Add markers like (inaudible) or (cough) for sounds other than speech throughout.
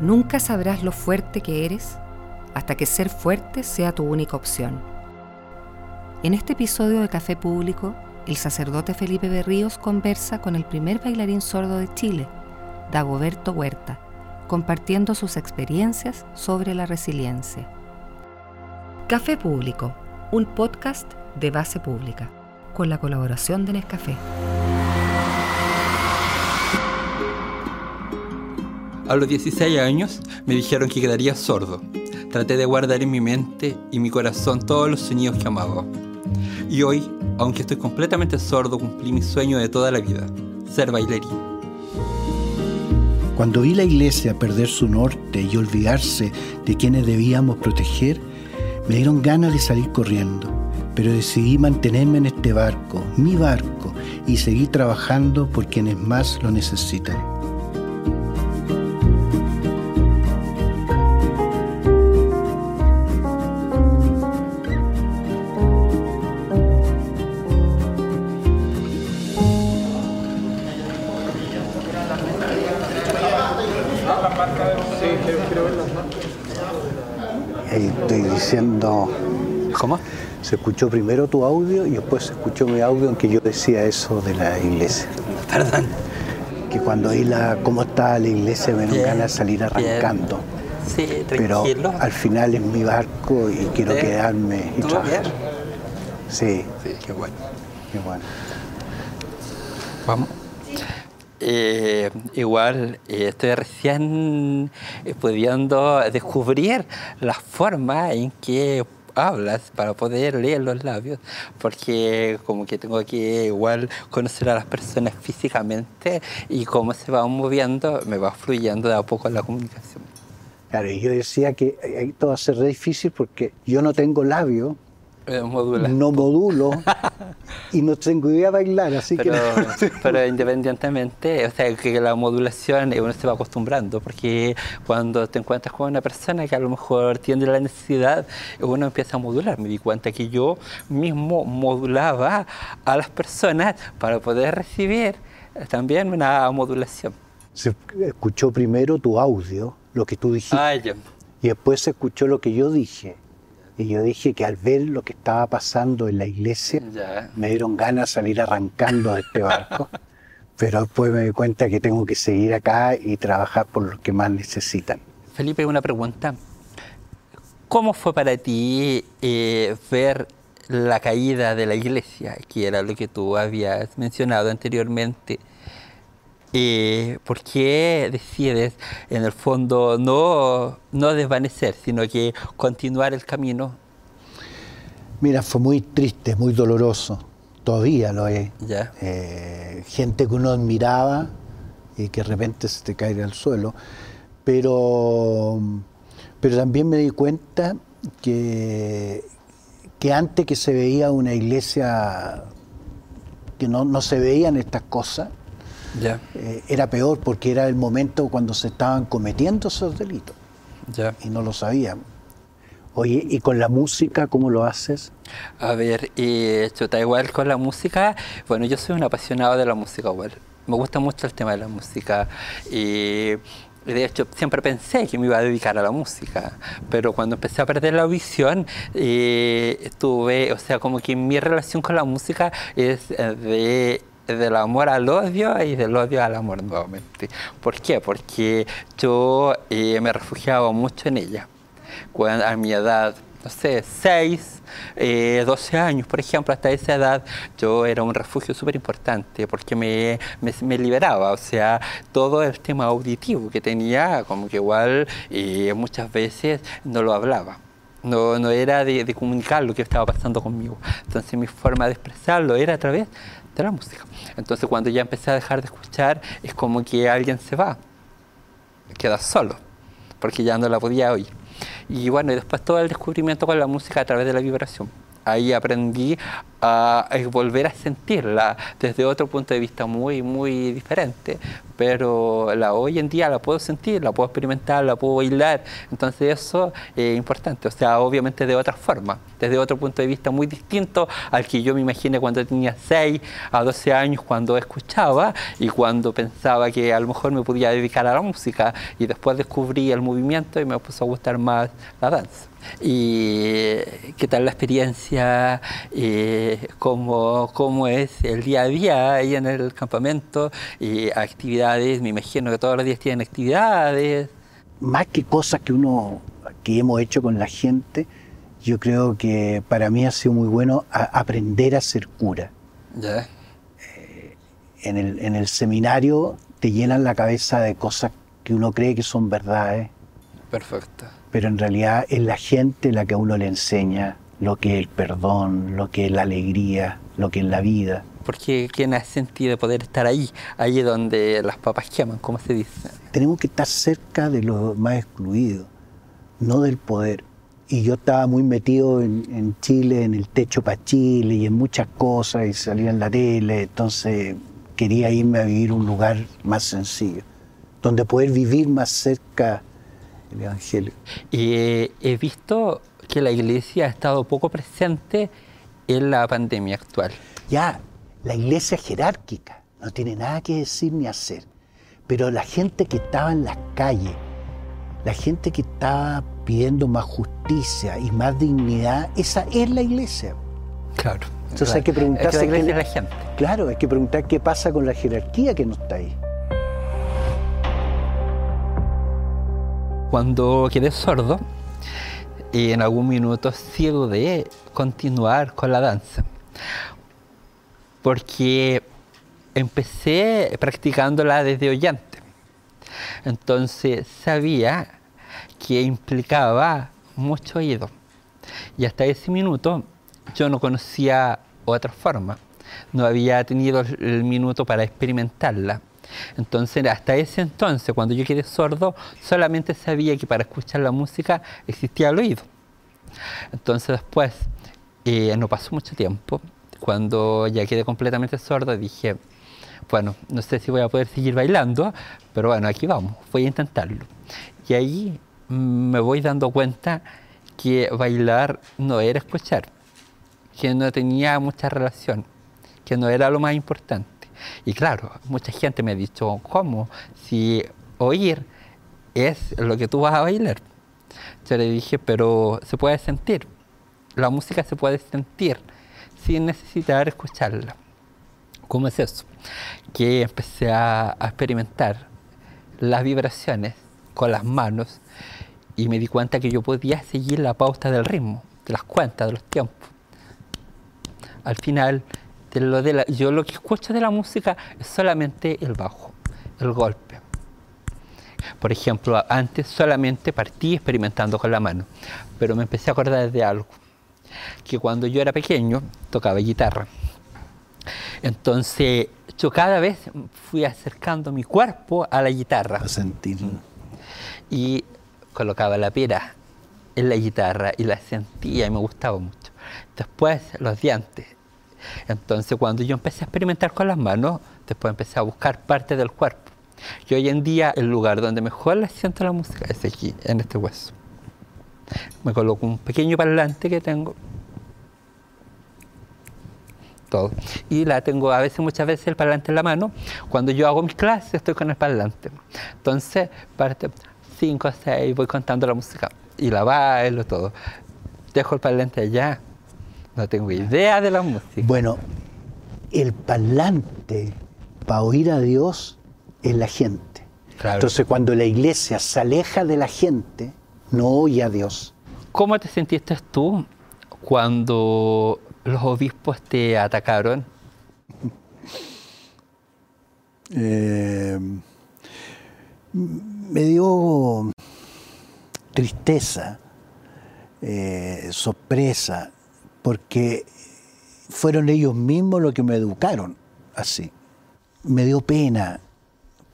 Nunca sabrás lo fuerte que eres hasta que ser fuerte sea tu única opción. En este episodio de Café Público, el sacerdote Felipe Berríos conversa con el primer bailarín sordo de Chile, Dagoberto Huerta, compartiendo sus experiencias sobre la resiliencia. Café Público, un podcast de base pública, con la colaboración de Nescafé. A los 16 años me dijeron que quedaría sordo. Traté de guardar en mi mente y mi corazón todos los sonidos que amaba. Y hoy, aunque estoy completamente sordo, cumplí mi sueño de toda la vida, ser bailarín. Cuando vi la iglesia perder su norte y olvidarse de quienes debíamos proteger, me dieron ganas de salir corriendo, pero decidí mantenerme en este barco, mi barco, y seguir trabajando por quienes más lo necesitan. Diciendo... ¿Cómo? Se escuchó primero tu audio y después se escuchó mi audio en que yo decía eso de la iglesia. Perdón. Que cuando oí la, cómo estaba la iglesia me dieron ganas de salir arrancando. Sí, Pero al final es mi barco y quiero Sí. quedarme y ¿Tú trabajar. Sí, Sí, qué bueno. qué bueno. Vamos. Eh, igual eh, estoy recién eh, pudiendo descubrir la forma en que hablas para poder leer los labios, porque como que tengo que igual conocer a las personas físicamente y cómo se van moviendo, me va fluyendo de a poco la comunicación. Claro, y yo decía que eh, esto va a ser difícil porque yo no tengo labio, Eh, modula. no modulo y no tengo idea de bailar, así pero, que... (laughs) pero independientemente, o sea, que la modulación eh, uno se va acostumbrando, porque cuando te encuentras con una persona que a lo mejor tiene la necesidad, uno empieza a modular. Me di cuenta que yo mismo modulaba a las personas para poder recibir también una modulación. Se escuchó primero tu audio, lo que tú dijiste, ya. y después se escuchó lo que yo dije. Y yo dije que al ver lo que estaba pasando en la iglesia, Ya. me dieron ganas de salir arrancando de este barco. (laughs) Pero después me di cuenta que tengo que seguir acá y trabajar por los que más necesitan. Felipe, una pregunta. ¿Cómo fue para ti eh, ver la caída de la iglesia, que era lo que tú habías mencionado anteriormente? Eh, ¿Por qué decides, en el fondo, no, no desvanecer, sino que continuar el camino? Mira, fue muy triste, muy doloroso. Todavía lo es. Ya. Eh, gente que uno admiraba y que de repente se te cae al suelo. Pero, pero también me di cuenta que, que antes que se veía una iglesia que no, no se veían estas cosas, Ya, eh, era peor porque era el momento cuando se estaban cometiendo esos delitos ya. y no lo sabían. Oye, ¿y con la música cómo lo haces? A ver, y chuta, igual con la música, bueno, yo soy un apasionado de la música igual. Me gusta mucho el tema de la música. Y de hecho, siempre pensé que me iba a dedicar a la música, pero cuando empecé a perder la audición, eh, tuve, o sea, como que mi relación con la música es eh, de del amor al odio y del odio al amor nuevamente. ¿Por qué? Porque yo eh, me refugiaba mucho en ella. Cuando, a mi edad, no sé, 6, eh, 12 años, por ejemplo, hasta esa edad, yo era un refugio súper importante porque me, me, me liberaba, o sea, todo el tema auditivo que tenía, como que igual eh, muchas veces no lo hablaba. No, no era de, de comunicar lo que estaba pasando conmigo. Entonces mi forma de expresarlo era a través la música. Entonces cuando ya empecé a dejar de escuchar, es como que alguien se va, queda solo, porque ya no la podía oír. Y bueno, y después todo el descubrimiento con la música a través de la vibración. Ahí aprendí a, volver a sentirla desde otro punto de vista muy, muy diferente. Pero la hoy en día la puedo sentir, la puedo experimentar, la puedo bailar. Entonces eso es importante. O sea, obviamente de otra forma, desde otro punto de vista muy distinto al que yo me imaginé cuando tenía 6 a 12 años, cuando escuchaba y cuando pensaba que a lo mejor me podía dedicar a la música. Y después descubrí el movimiento y me puso a gustar más la danza. ¿Y qué tal la experiencia? Eh, cómo, ¿Cómo es el día a día ahí en el campamento? Y actividades, me imagino que todos los días tienen actividades. Más que cosas que uno que hemos hecho con la gente, yo creo que para mí ha sido muy bueno aprender a ser cura. Eh, en, el, en el seminario te llenan la cabeza de cosas que uno cree que son verdades. Perfecto pero en realidad es la gente la que a uno le enseña lo que es el perdón, lo que es la alegría, lo que es la vida. Porque ¿quién ha sentido de poder estar ahí, ahí donde las papas queman, como se dice? Tenemos que estar cerca de los más excluidos, no del poder. Y yo estaba muy metido en, en Chile, en el techo para Chile y en muchas cosas, y salía en la tele, entonces quería irme a vivir un lugar más sencillo, donde poder vivir más cerca el Evangelio. Y he visto que la iglesia ha estado poco presente en la pandemia actual. Ya, la iglesia es jerárquica, no tiene nada que decir ni hacer. Pero la gente que estaba en las calles, la gente que estaba pidiendo más justicia y más dignidad, esa es la iglesia. Claro. Entonces hay que preguntarse. Es la la gente. Claro, hay que preguntar qué pasa con la jerarquía que no está ahí. Cuando quedé sordo, y en algún minuto sí dudé continuar con la danza, porque empecé practicándola desde oyente. Entonces sabía que implicaba mucho oído. Y hasta ese minuto yo no conocía otra forma. No había tenido el minuto para experimentarla. Entonces, hasta ese entonces, cuando yo quedé sordo, solamente sabía que para escuchar la música existía el oído. Entonces, después, eh, no pasó mucho tiempo, cuando ya quedé completamente sordo, dije, bueno, no sé si voy a poder seguir bailando, pero bueno, aquí vamos, voy a intentarlo. Y ahí me voy dando cuenta que bailar no era escuchar, que no tenía mucha relación, que no era lo más importante. Y claro, mucha gente me ha dicho, ¿cómo? Si oír es lo que tú vas a bailar. Yo le dije, pero se puede sentir. La música se puede sentir sin necesitar escucharla. ¿Cómo es eso? Que empecé a, experimentar las vibraciones con las manos y me di cuenta que yo podía seguir la pauta del ritmo, de las cuentas, de los tiempos. Al final lo de yo lo que escucho de la música es solamente el bajo, el golpe. Por ejemplo, antes solamente partí experimentando con la mano, pero me empecé a acordar de algo, que cuando yo era pequeño tocaba guitarra. Entonces yo cada vez fui acercando mi cuerpo a la guitarra. A sentir. Y colocaba la pera en la guitarra y la sentía y me gustaba mucho. Después los dientes, entonces cuando yo empecé a experimentar con las manos, después empecé a buscar parte del cuerpo. Y hoy en día el lugar donde mejor le siento la música es aquí, en este hueso. Me coloco un pequeño parlante que tengo. Todo. Y la tengo a veces, muchas veces el parlante en la mano. Cuando yo hago mis clases estoy con el parlante. Entonces, parte 5, 6, voy contando la música. Y la bailo, todo. Dejo el parlante allá, no tengo idea de la música. Bueno, el parlante para oír a Dios es la gente. Entonces cuando la iglesia se aleja de la gente, no oye a Dios. ¿Cómo te sentiste tú cuando los obispos te atacaron? Eh, me dio tristeza, eh, sorpresa, porque fueron ellos mismos los que me educaron así. Me dio pena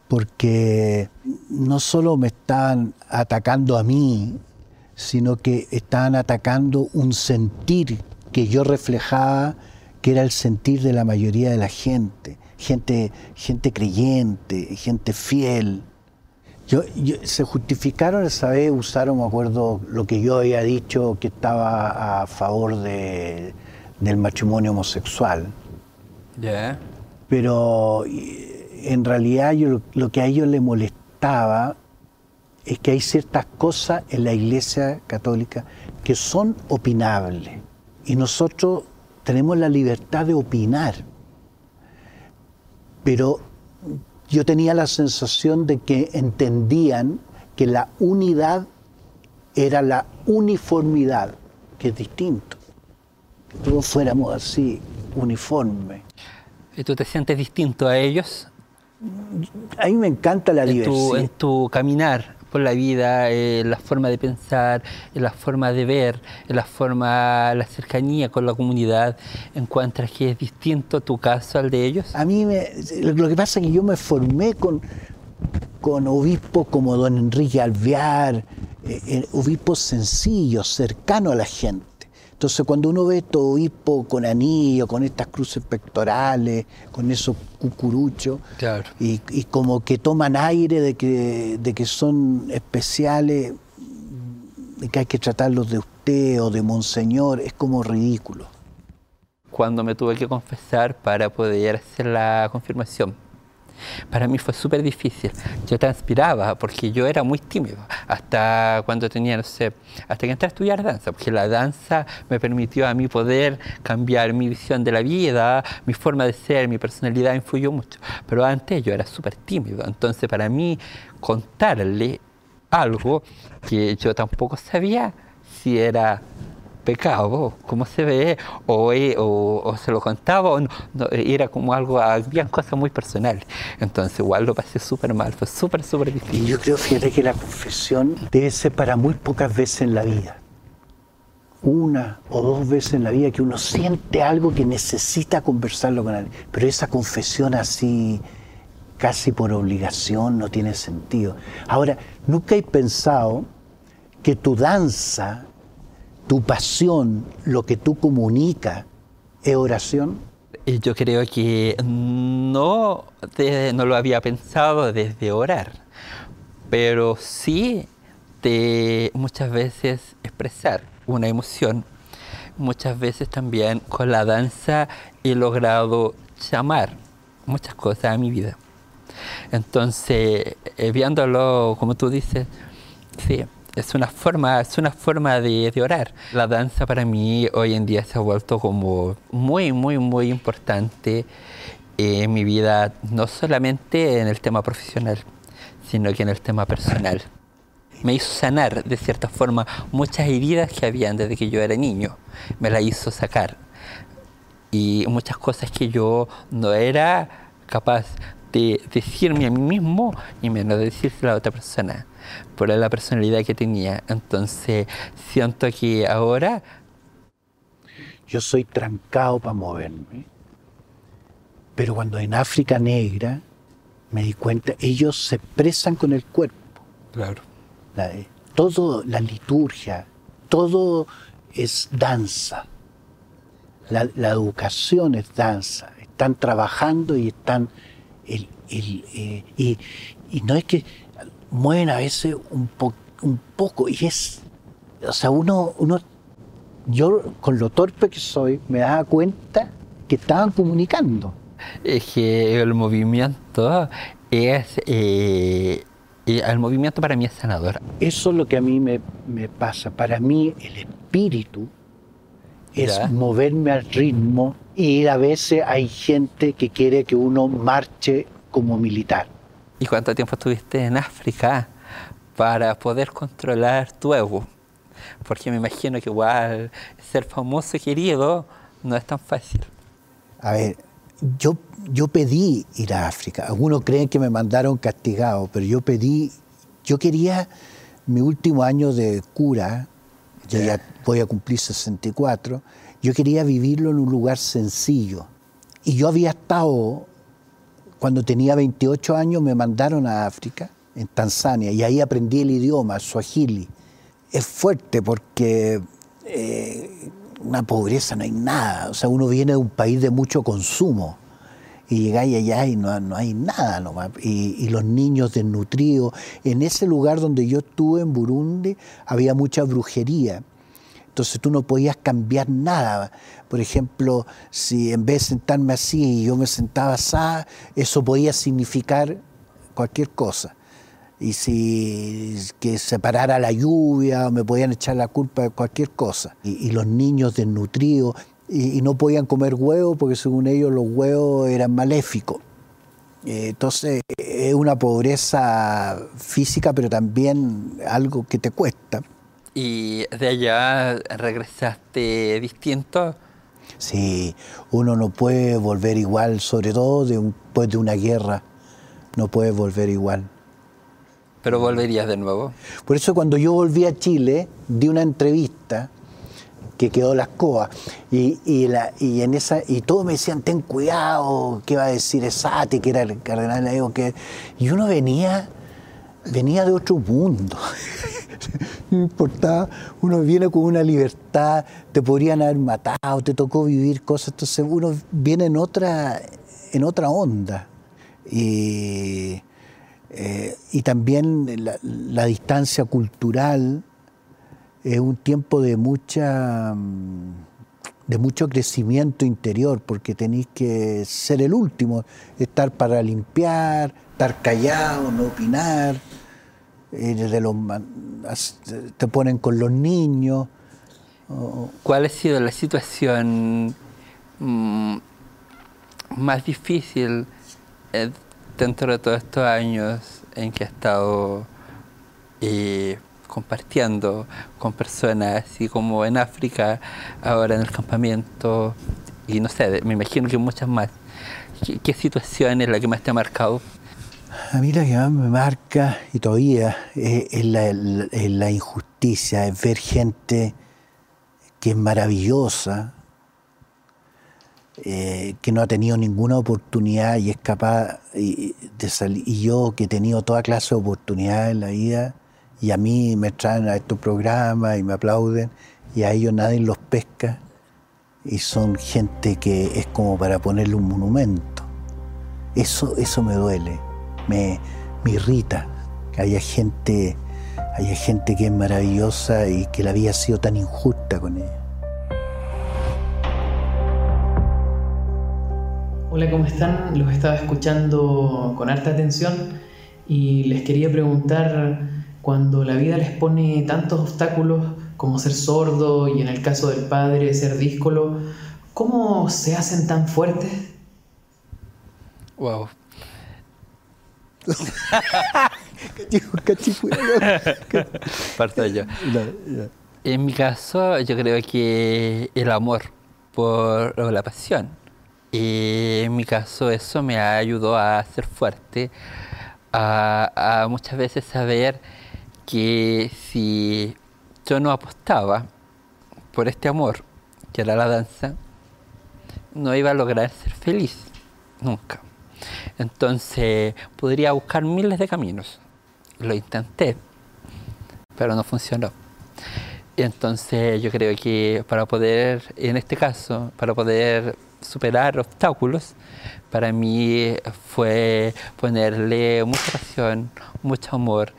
porque no solo me estaban atacando a mí, sino que estaban atacando un sentir que yo reflejaba porque era el sentir de la mayoría de la gente, gente, gente creyente, gente fiel. Yo, se justificaron esa vez, usaron, me acuerdo, lo que yo había dicho, que estaba a favor de, del matrimonio homosexual. Ya. Pero en realidad yo, lo que a ellos les molestaba es que hay ciertas cosas en la Iglesia Católica que son opinables. Y nosotros tenemos la libertad de opinar. Pero yo tenía la sensación de que entendían que la unidad era la uniformidad, que es distinto. Que todos fuéramos así, uniformes. ¿Y tú te sientes distinto a ellos? A mí me encanta la diversidad. en tu caminar por la vida, en la forma de pensar, en la forma de ver, en la forma, la cercanía con la comunidad, ¿encuentras que es distinto tu caso al de ellos? A mí me, lo que pasa es que yo me formé con, con obispos como don Enrique Alvear, eh, eh, obispos sencillos, cercanos a la gente. Entonces, cuando uno ve estos obispos con anillo, con estas cruces pectorales, con esos cucuruchos, y, como que toman aire de que, de que son especiales, de que hay que tratarlos de usted o de monseñor, es como ridículo. Cuando me tuve que confesar para poder hacer la confirmación, para mí fue súper difícil. Yo transpiraba porque yo era muy tímido hasta cuando tenía, no sé, hasta que entré a estudiar danza, porque la danza me permitió a mí poder cambiar mi visión de la vida, mi forma de ser, mi personalidad influyó mucho. Pero antes yo era súper tímido, entonces para mí contarle algo que yo tampoco sabía si era pecado, cómo se ve, o, o, se lo contaba, o no, era como algo, había cosas muy personales. Entonces igual lo pasé súper mal, fue súper, súper difícil. Yo creo, fíjate, que la confesión debe ser para muy pocas veces en la vida. Una o dos veces en la vida que uno siente algo que necesita conversarlo con alguien. Pero esa confesión así, casi por obligación, no tiene sentido. Ahora, nunca he pensado que tu danza tu pasión, lo que tú comunicas, es oración? Yo creo que no, no lo había pensado desde orar, pero sí de muchas veces expresar una emoción. Muchas veces también con la danza he logrado llamar muchas cosas a mi vida. Entonces, eh, viéndolo como tú dices, sí, es una forma, es una forma de, orar. La danza para mí hoy en día se ha vuelto como muy, muy, muy importante en mi vida, no solamente en el tema profesional, sino que en el tema personal. Me hizo sanar de cierta forma muchas heridas que habían desde que yo era niño. Me la hizo sacar. Y muchas cosas que yo no era capaz de decirme a mí mismo y menos de decirse a la otra persona por la personalidad que tenía. Entonces, siento que ahora... Yo soy trancado para moverme. Pero cuando en África Negra me di cuenta, ellos se expresan con el cuerpo. Claro. La, todo, la liturgia, todo es danza. La, educación es danza. Están trabajando y están... El, eh, y, y no es que mueven a veces un, un poco y es, o sea, uno, uno, yo con lo torpe que soy me daba cuenta que estaban comunicando. Es que el movimiento es, eh, el movimiento para mí es sanador. Eso es lo que a mí me, me pasa. Para mí el espíritu es moverme al ritmo y a veces hay gente que quiere que uno marche como militar. ¿Y cuánto tiempo estuviste en África para poder controlar tu ego? Porque me imagino que igual ser famoso y querido no es tan fácil. A ver, yo, yo pedí ir a África. Algunos creen que me mandaron castigado, pero yo pedí, yo quería mi último año de cura, yo ya voy a cumplir 64, yo quería vivirlo en un lugar sencillo. Y yo había estado cuando tenía 28 años me mandaron a África, en Tanzania, y ahí aprendí el idioma, swahili. Es fuerte porque eh, una pobreza, no hay nada. O sea, uno viene de un país de mucho consumo y llegáis allá y no, no hay nada y, los niños desnutridos. En ese lugar donde yo estuve, en Burundi, había mucha brujería. Entonces tú no podías cambiar nada. Por ejemplo, si en vez de sentarme así y yo me sentaba así, eso podía significar cualquier cosa. Y si que se parara la lluvia, me podían echar la culpa de cualquier cosa. Y, los niños desnutridos, y, y, no podían comer huevos porque según ellos los huevos eran maléficos. Eh, entonces es una pobreza física, pero también algo que te cuesta. ¿Y de allá regresaste distinto? Sí, uno no puede volver igual, sobre todo de un, después de una guerra, no puede volver igual. ¿Pero volverías de nuevo? Por eso cuando yo volví a Chile, di una entrevista que quedó las coas y, y, la, y, en esa y todos me decían ten cuidado qué va a decir Esate que era el cardenal Laego que y uno venía venía de otro mundo. (laughs) No importaba uno viene con una libertad te podrían haber matado te tocó vivir cosas entonces uno viene en otra en otra onda. Y eh, y también la, la distancia cultural es un tiempo de mucha de mucho crecimiento interior, porque tenéis que ser el último, estar para limpiar, estar callado, no opinar, de los, te ponen con los niños. ¿Cuál ha sido la situación mmm, más difícil eh, dentro de todos estos años en que ha estado eh, compartiendo con personas, así como en África, ahora en el campamento, y no sé, me imagino que muchas más. ¿Qué, qué situación es la que más te ha marcado? A mí la que más me marca, y todavía, es, la, injusticia, es ver gente que es maravillosa, eh, que no ha tenido ninguna oportunidad y es capaz de salir. Y yo que he tenido toda clase de oportunidades en la vida, y a mí me traen a estos programas y me aplauden y a ellos nadie los pesca y son gente que es como para ponerle un monumento. Eso, eso me duele, me, me irrita que haya gente, haya gente que es maravillosa y que la vida ha sido tan injusta con ella. Hola, ¿cómo están? Los estaba escuchando con harta atención y les quería preguntar cuando la vida les pone tantos obstáculos como ser sordo y en el caso del padre ser díscolo, ¿cómo se hacen tan fuertes? Wow. (laughs) Parto yo. En mi caso, yo creo que el amor por la pasión. Y en mi caso, eso me ayudó a ser fuerte, a, a muchas veces saber que si yo no apostaba por este amor, que era la danza, no iba a lograr ser feliz, nunca. Entonces podría buscar miles de caminos. Lo intenté, pero no funcionó. Entonces yo creo que para poder, en este caso, para poder superar obstáculos, para mí fue ponerle mucha pasión, mucho amor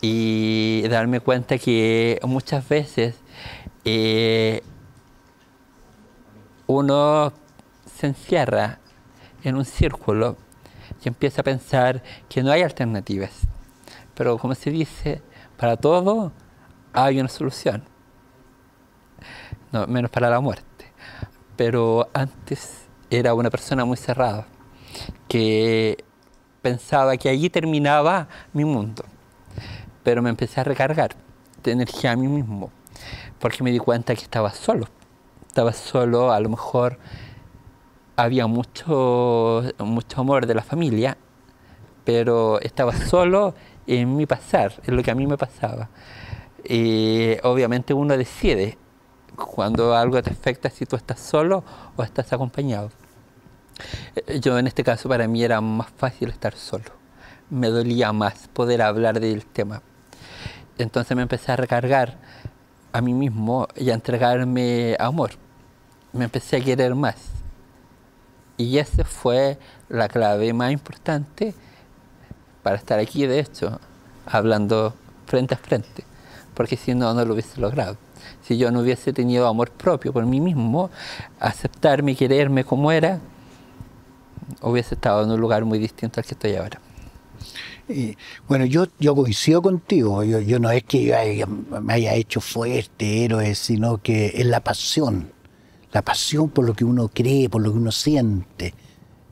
y darme cuenta que muchas veces eh, uno se encierra en un círculo y empieza a pensar que no hay alternativas. Pero como se dice, para todo hay una solución, no, menos para la muerte. Pero antes era una persona muy cerrada, que pensaba que allí terminaba mi mundo pero me empecé a recargar de energía a mí mismo, porque me di cuenta que estaba solo. Estaba solo, a lo mejor había mucho, mucho amor de la familia, pero estaba solo en mi pasar, en lo que a mí me pasaba. Y obviamente uno decide cuando algo te afecta si tú estás solo o estás acompañado. Yo en este caso para mí era más fácil estar solo. Me dolía más poder hablar del tema entonces me empecé a recargar a mí mismo y a entregarme amor. Me empecé a querer más. Y esa fue la clave más importante para estar aquí, de hecho, hablando frente a frente, porque si no, no lo hubiese logrado. Si yo no hubiese tenido amor propio por mí mismo, aceptarme y quererme como era, hubiese estado en un lugar muy distinto al que estoy ahora. bueno, yo, yo coincido contigo, yo, yo no es que me haya hecho fuerte, héroe, sino que es la pasión, la pasión por lo que uno cree, por lo que uno siente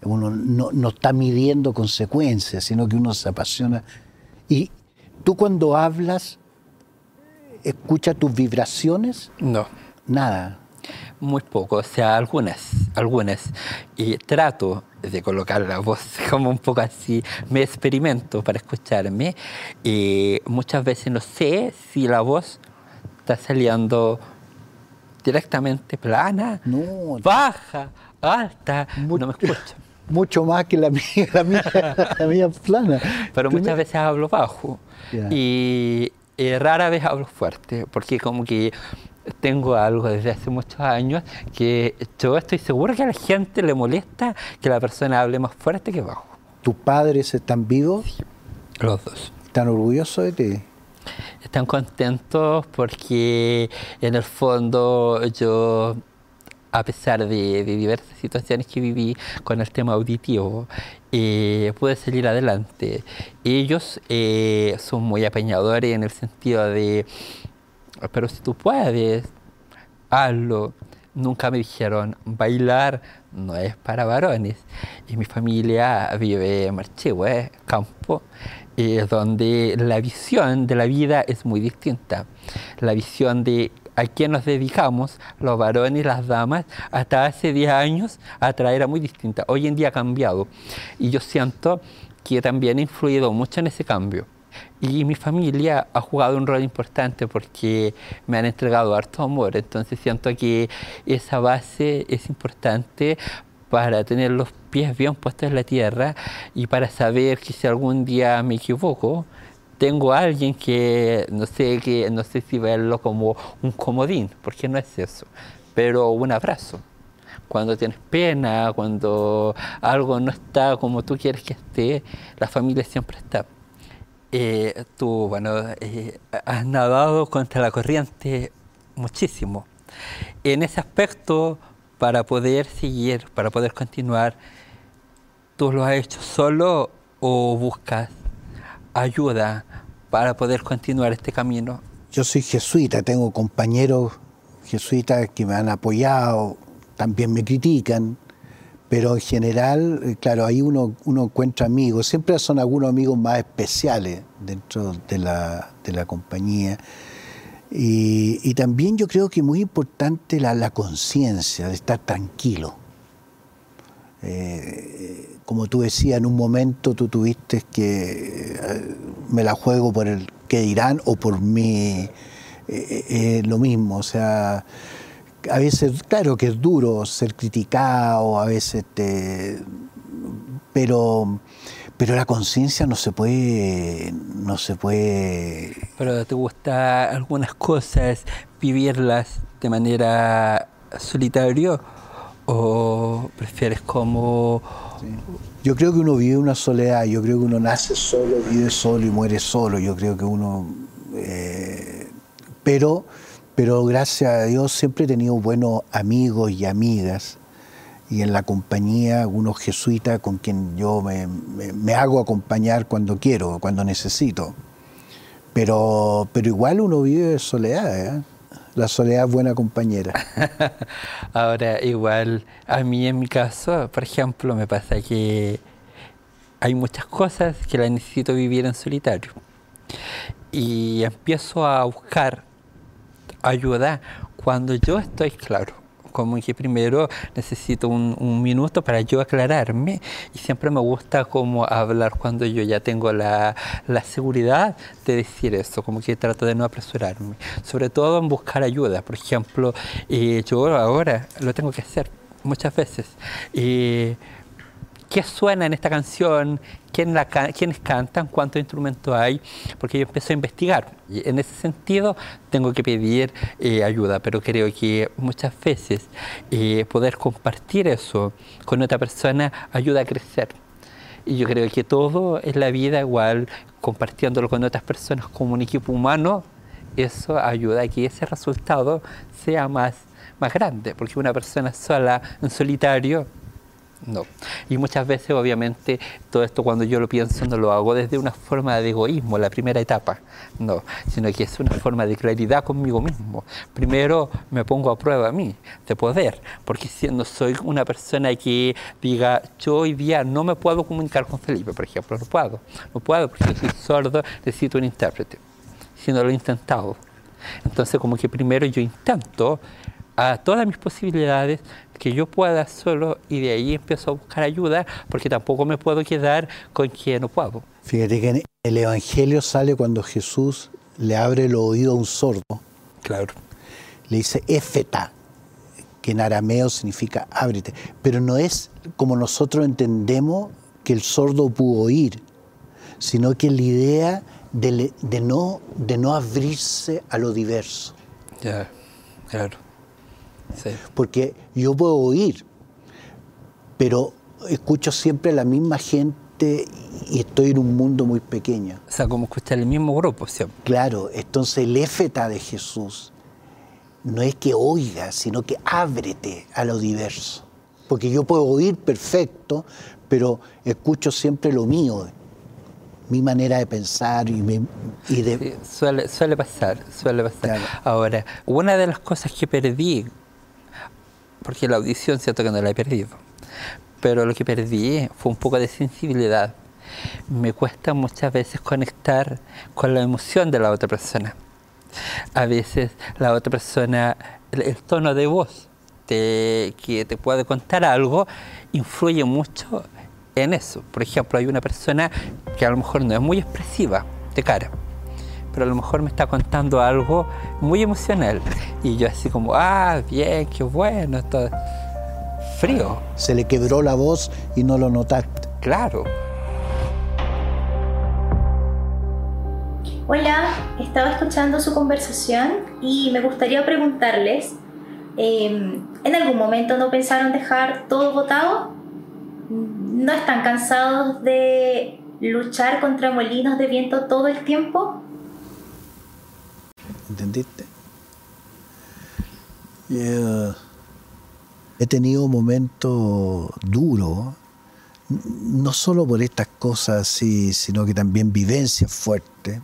uno no, está midiendo consecuencias, sino que uno se apasiona. Y tú cuando hablas, ¿escuchas tus vibraciones? No. Nada. Muy poco, o sea, algunas, algunas. Y trato de colocar la voz (laughs) como un poco así, me experimento para escucharme. Y muchas veces no sé si la voz está saliendo directamente plana, baja, alta, no me escucho (laughs) mucho más que la mía, la mía, la mía plana. Pero muchas veces hablo bajo y, rara vez hablo fuerte, porque como que tengo algo desde hace muchos años que yo estoy seguro que a la gente le molesta que la persona hable más fuerte que bajo. ¿Tus padres están vivos? Sí, los dos. ¿Están orgullosos de ti? Están contentos porque en el fondo yo a pesar de, diversas situaciones que viví con el tema auditivo, eh, pude salir adelante. Ellos eh, son muy apañadores en el sentido de, pero si tú puedes, hazlo. Nunca me dijeron, bailar no es para varones. Y mi familia vive en Marchihue, campo, eh, donde la visión de la vida es muy distinta. La visión de a quién nos dedicamos, los varones y las damas, hasta hace 10 años atrás era muy distinta. Hoy en día ha cambiado y yo siento que también he influido mucho en ese cambio. Y mi familia ha jugado un rol importante porque me han entregado harto amor, entonces siento que esa base es importante para tener los pies bien puestos en la tierra y para saber que si algún día me equivoco, tengo a alguien que no sé, que no sé si verlo como un comodín, porque no es eso, pero un abrazo. Cuando tienes pena, cuando algo no está como tú quieres que esté, la familia siempre está. Eh, tú, bueno, eh, has nadado contra la corriente muchísimo. En ese aspecto, para poder seguir, para poder continuar, ¿tú lo has hecho solo o buscas ayuda para poder continuar este camino? Yo soy jesuita, tengo compañeros jesuitas que me han apoyado, también me critican, pero en general, eh, claro, ahí uno, encuentra amigos, siempre son algunos amigos más especiales dentro de la compañía. Y, también yo creo que muy importante la, conciencia de estar tranquilo. Eh, como tú decías, en un momento tú tuviste que eh, me la juego por el que dirán o por mí, eh, lo mismo, o sea, a veces, claro que es duro ser criticado, a veces te... Pero, pero la conciencia no se puede, no se puede... Pero te gusta algunas cosas vivirlas de manera solitaria o prefieres como yo creo que uno vive una soledad, yo creo que uno nace solo, vive solo y muere solo, yo creo que uno... Eh, pero, pero gracias a Dios siempre he tenido buenos amigos y amigas y en la compañía algunos jesuitas con quien yo me, hago acompañar cuando quiero, cuando necesito. Pero, pero igual uno vive soledad. ¿eh? La soledad es buena compañera. (laughs) Ahora, igual, a mí en mi caso, por ejemplo, me pasa que hay muchas cosas que las necesito vivir en solitario. Y empiezo a buscar ayuda cuando yo estoy claro como que primero necesito un, minuto para yo aclararme. Y siempre me gusta como hablar cuando yo ya tengo la, seguridad de decir eso, como que trato de no apresurarme, sobre todo en buscar ayuda, por ejemplo, eh, yo ahora lo tengo que hacer muchas veces. Qué suena en esta canción, quién la, quiénes cantan, cuántos instrumentos hay, porque yo empecé a investigar. Y en ese sentido tengo que pedir eh, ayuda, pero creo que muchas veces eh, poder compartir eso con otra persona ayuda a crecer. Y yo creo que todo en la vida igual, compartiéndolo con otras personas como un equipo humano, eso ayuda a que ese resultado sea más, más grande, porque una persona sola, en solitario, no. Y muchas veces, obviamente, todo esto cuando yo lo pienso no lo hago desde una forma de egoísmo, la primera etapa, no, sino que es una forma de claridad conmigo mismo. Primero me pongo a prueba a mí, de poder, porque si no soy una persona que diga, yo hoy día no me puedo comunicar con Felipe, por ejemplo, no puedo, no puedo porque soy sordo, necesito un intérprete, si no lo he intentado. Entonces, como que primero yo intento a todas mis posibilidades que yo pueda solo y de ahí empiezo a buscar ayuda porque tampoco me puedo quedar con quien no puedo. Fíjate que en el Evangelio sale cuando Jesús le abre el oído a un sordo. Claro. Le dice éfeta, que en arameo significa ábrete. Pero no es como nosotros entendemos que el sordo pudo oír, sino que la idea de, de no, de no abrirse a lo diverso. Ya, claro. Porque yo puedo oír, pero escucho siempre a la misma gente y estoy en un mundo muy pequeño. O sea, como escuchar el mismo grupo siempre. Claro, entonces el éfeta de Jesús no es que oiga, sino que ábrete a lo diverso. Porque yo puedo oír perfecto, pero escucho siempre lo mío, mi manera de pensar y, de... suele, suele pasar, suele pasar. Ahora, una de las cosas que perdí porque la audición siento que no la he perdido. Pero lo que perdí fue un poco de sensibilidad. Me cuesta muchas veces conectar con la emoción de la otra persona. A veces la otra persona, el, tono de voz que te puede contar algo, influye mucho en eso. Por ejemplo, hay una persona que a lo mejor no es muy expresiva de cara pero a lo mejor me está contando algo muy emocional. Y yo así como, ah, bien, qué bueno, está frío. Se le quebró la voz y no lo notaste. Claro. Hola, estaba escuchando su conversación y me gustaría preguntarles, em, ¿en algún momento no pensaron dejar todo votado? ¿No están cansados de luchar contra molinos de viento todo el tiempo? ¿Entendiste? Eh, he tenido momentos duros, no solo por estas cosas así, sino que también vivencias fuertes.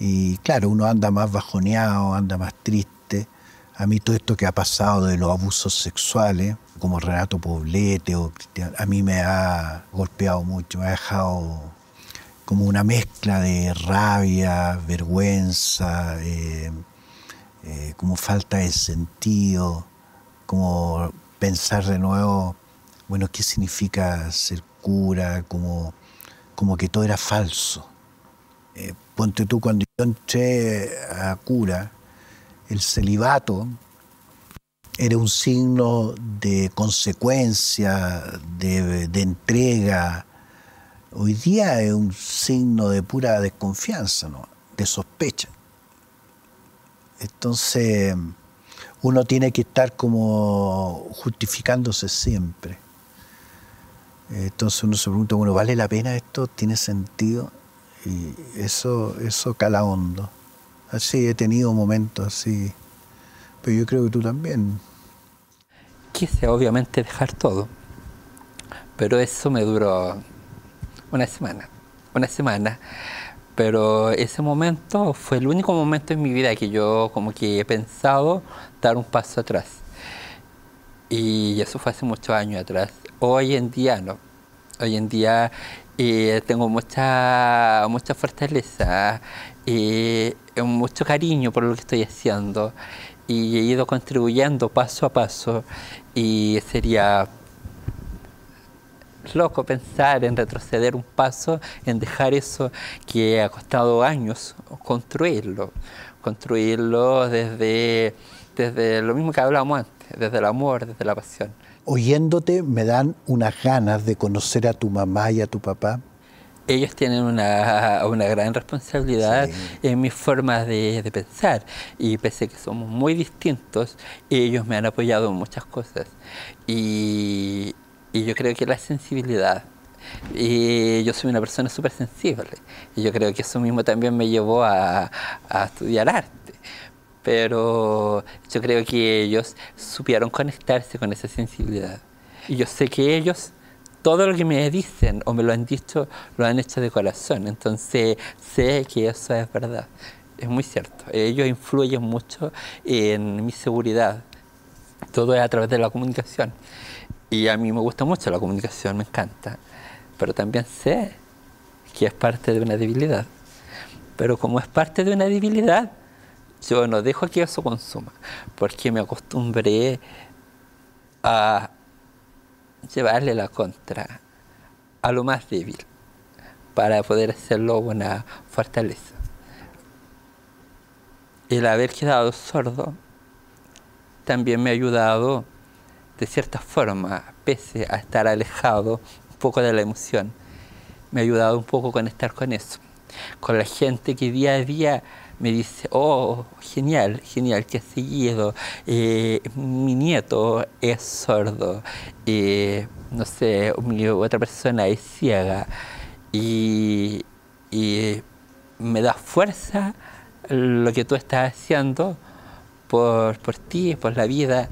Y claro, uno anda más bajoneado, anda más triste. A mí todo esto que ha pasado de los abusos sexuales, como Renato Poblete o Cristian, a mí me ha golpeado mucho, me ha dejado como una mezcla de rabia, vergüenza, eh, eh, como falta de sentido, como pensar de nuevo, bueno, ¿qué significa ser cura? Como, como que todo era falso. Eh, ponte tú, cuando yo entré a cura, el celibato era un signo de consecuencia, de, de entrega, hoy día es un signo de pura desconfianza, ¿no? de sospecha. Entonces, uno tiene que estar como justificándose siempre. Entonces uno se pregunta, bueno, ¿vale la pena esto? ¿Tiene sentido? Y eso, eso cala hondo. Así he tenido momentos así, pero yo creo que tú también. Quise obviamente dejar todo, pero eso me duró una semana, una semana. Pero ese momento fue el único momento en mi vida que yo como que he pensado dar un paso atrás. Y eso fue hace muchos años atrás. Hoy en día no. Hoy en día eh, tengo mucha, mucha fortaleza y mucho cariño por lo que estoy haciendo. Y he ido contribuyendo paso a paso. Y sería loco pensar en retroceder un paso, en dejar eso que ha costado años construirlo, construirlo desde, desde lo mismo que hablábamos antes, desde el amor, desde la pasión. oyéndote me dan unas ganas de conocer a tu mamá y a tu papá. Ellos tienen una, una gran responsabilidad en mis formas de, de, pensar y pese a que somos muy distintos, ellos me han apoyado en muchas cosas y, y yo creo que la sensibilidad y yo soy una persona súper sensible y yo creo que eso mismo también me llevó a, a estudiar arte pero yo creo que ellos supieron conectarse con esa sensibilidad. Y yo sé que ellos, todo lo que me dicen o me lo han dicho, lo han hecho de corazón. Entonces sé que eso es verdad. Es muy cierto. Ellos influyen mucho en mi seguridad. Todo es a través de la comunicación. Y a mí me gusta mucho la comunicación, me encanta. Pero también sé que es parte de una debilidad. Pero como es parte de una debilidad, yo no dejo que eso consuma, porque me acostumbré a llevarle la contra a lo más débil para poder hacerlo una fortaleza. El haber quedado sordo también me ha ayudado de cierta forma, pese a estar alejado un poco de la emoción, me ha ayudado un poco a conectar con eso, con la gente que día a día me dice, oh, genial, genial, que has seguido, eh, mi nieto es sordo, eh, no sé, mi otra persona es ciega, y, me da fuerza lo que tú estás haciendo por, por ti, por la vida,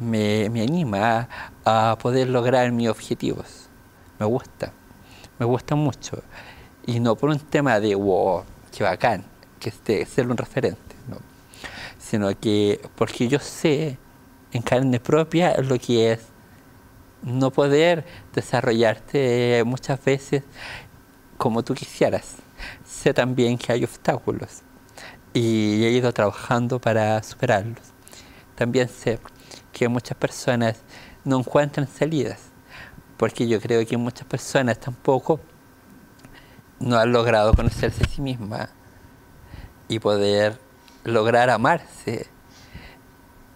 me, anima a poder lograr mis objetivos. Me gusta, me gusta mucho. Y no por un tema de, wow, qué bacán, que esté, ser un referente, ¿no? sino que porque yo sé en carne propia lo que es no poder desarrollarte muchas veces como tú quisieras. Sé también que hay obstáculos y he ido trabajando para superarlos. También sé que muchas personas no encuentran salidas, porque yo creo que muchas personas tampoco no han logrado conocerse a sí mismas y poder lograr amarse.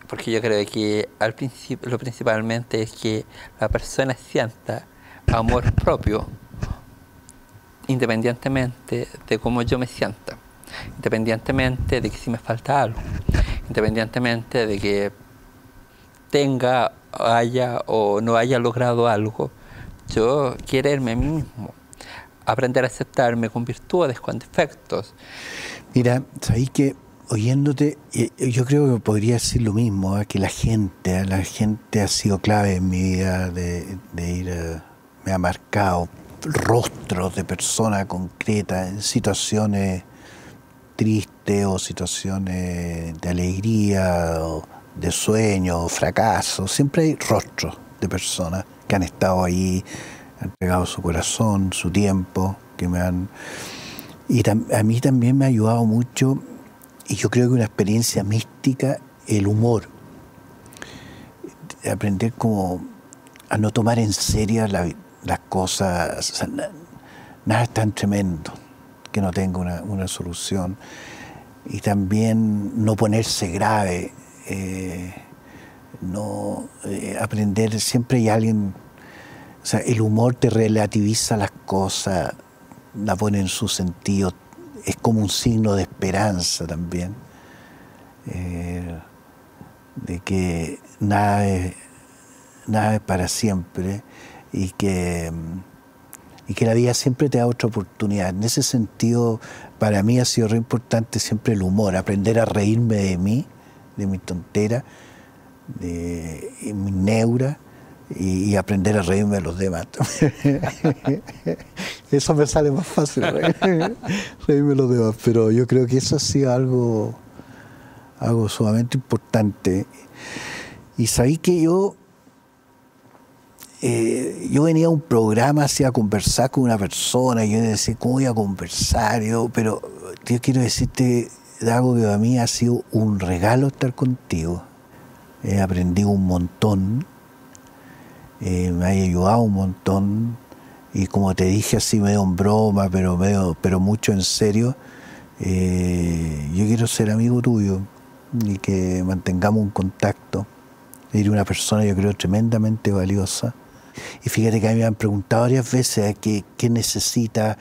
Porque yo creo que al principio, lo principalmente es que la persona sienta amor propio independientemente de cómo yo me sienta, independientemente de que si me falta algo, independientemente de que tenga, haya o no haya logrado algo, yo quererme a mí mismo, aprender a aceptarme con virtudes, con defectos. Mira, sabéis que oyéndote, eh, yo creo que podría decir lo mismo, ¿eh? que la gente, ¿eh? la gente ha sido clave en mi vida de, ir, me ha marcado rostros de personas concretas en situaciones tristes o situaciones de alegría, de sueño, o fracaso, siempre hay rostros de personas que han estado ahí, han entregado su corazón, su tiempo, que me han y a mí también me ha ayudado mucho, y yo creo que una experiencia mística, el humor. Aprender como a no tomar en serio las cosas. nada es tan tremendo que no tenga una, solución. Y también no ponerse grave. Eh, no eh, aprender, siempre hay alguien, o sea, el humor te relativiza las cosas, la pone en su sentido, es como un signo de esperanza también, eh, de que nada es, nada es para siempre y que, y que la vida siempre te da otra oportunidad. En ese sentido, para mí ha sido re importante siempre el humor, aprender a reírme de mí, de mi tontera, de mi neura y, aprender a reírme de los demás. (laughs) eso me sale más fácil, (laughs) reírme de los demás. Pero yo creo que eso ha sido algo, algo sumamente importante. Y sabí que yo, eh, yo venía a un programa así a conversar con una persona, y yo decía, ¿cómo voy a conversar? Yo, pero yo quiero decirte, algo que para mí ha sido un regalo estar contigo. He aprendido un montón eh, me ha ayudado un montón y como te dije así medio en broma, pero, medio, pero mucho en serio, eh, yo quiero ser amigo tuyo y que mantengamos un contacto Era una persona, yo creo, tremendamente valiosa. Y fíjate que a mí me han preguntado varias veces qué, qué necesita eh,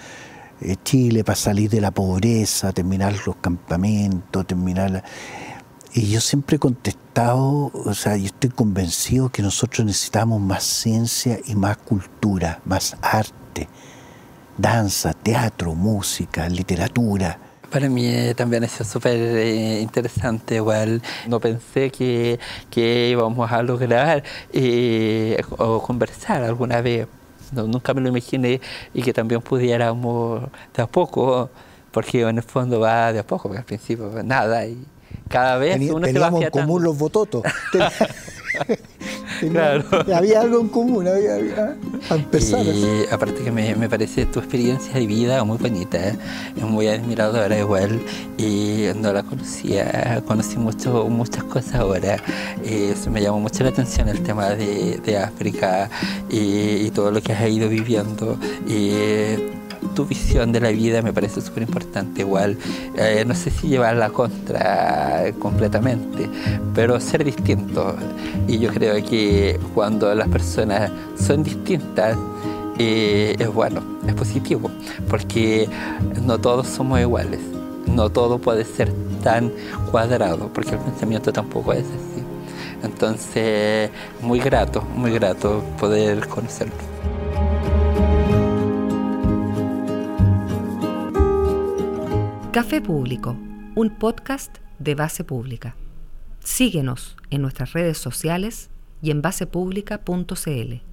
Chile para salir de la pobreza, terminar los campamentos, terminar... La... Y yo siempre he contestado, o sea, yo estoy convencido que nosotros necesitamos más ciencia y más cultura, más arte, danza, teatro, música, literatura. Para mí eh, también es súper eh, interesante, igual no pensé que, que íbamos a lograr eh, o conversar alguna vez. No, nunca me lo imaginé y que también pudiéramos de a poco, porque en el fondo va de a poco, porque al principio nada. Y, cada vez Tení, uno se va en común los vototos. (laughs) Claro. Había algo en común, había, había- a empezar. Y aparte que me, me parece tu experiencia de vida muy bonita, ¿eh? muy admiradora igual y no la conocía, conocí mucho, muchas cosas ahora. Eh, me llamó mucho la atención el tema de, de África y, y todo lo que has ido viviendo. Y, tu visión de la vida me parece súper importante igual. Eh, no sé si llevarla contra completamente, pero ser distinto. Y yo creo que cuando las personas son distintas, eh, es bueno, es positivo, porque no todos somos iguales. No todo puede ser tan cuadrado, porque el pensamiento tampoco es así. Entonces, muy grato, muy grato poder conocerlo. Café Público, un podcast de base pública. Síguenos en nuestras redes sociales y en basepublica.cl.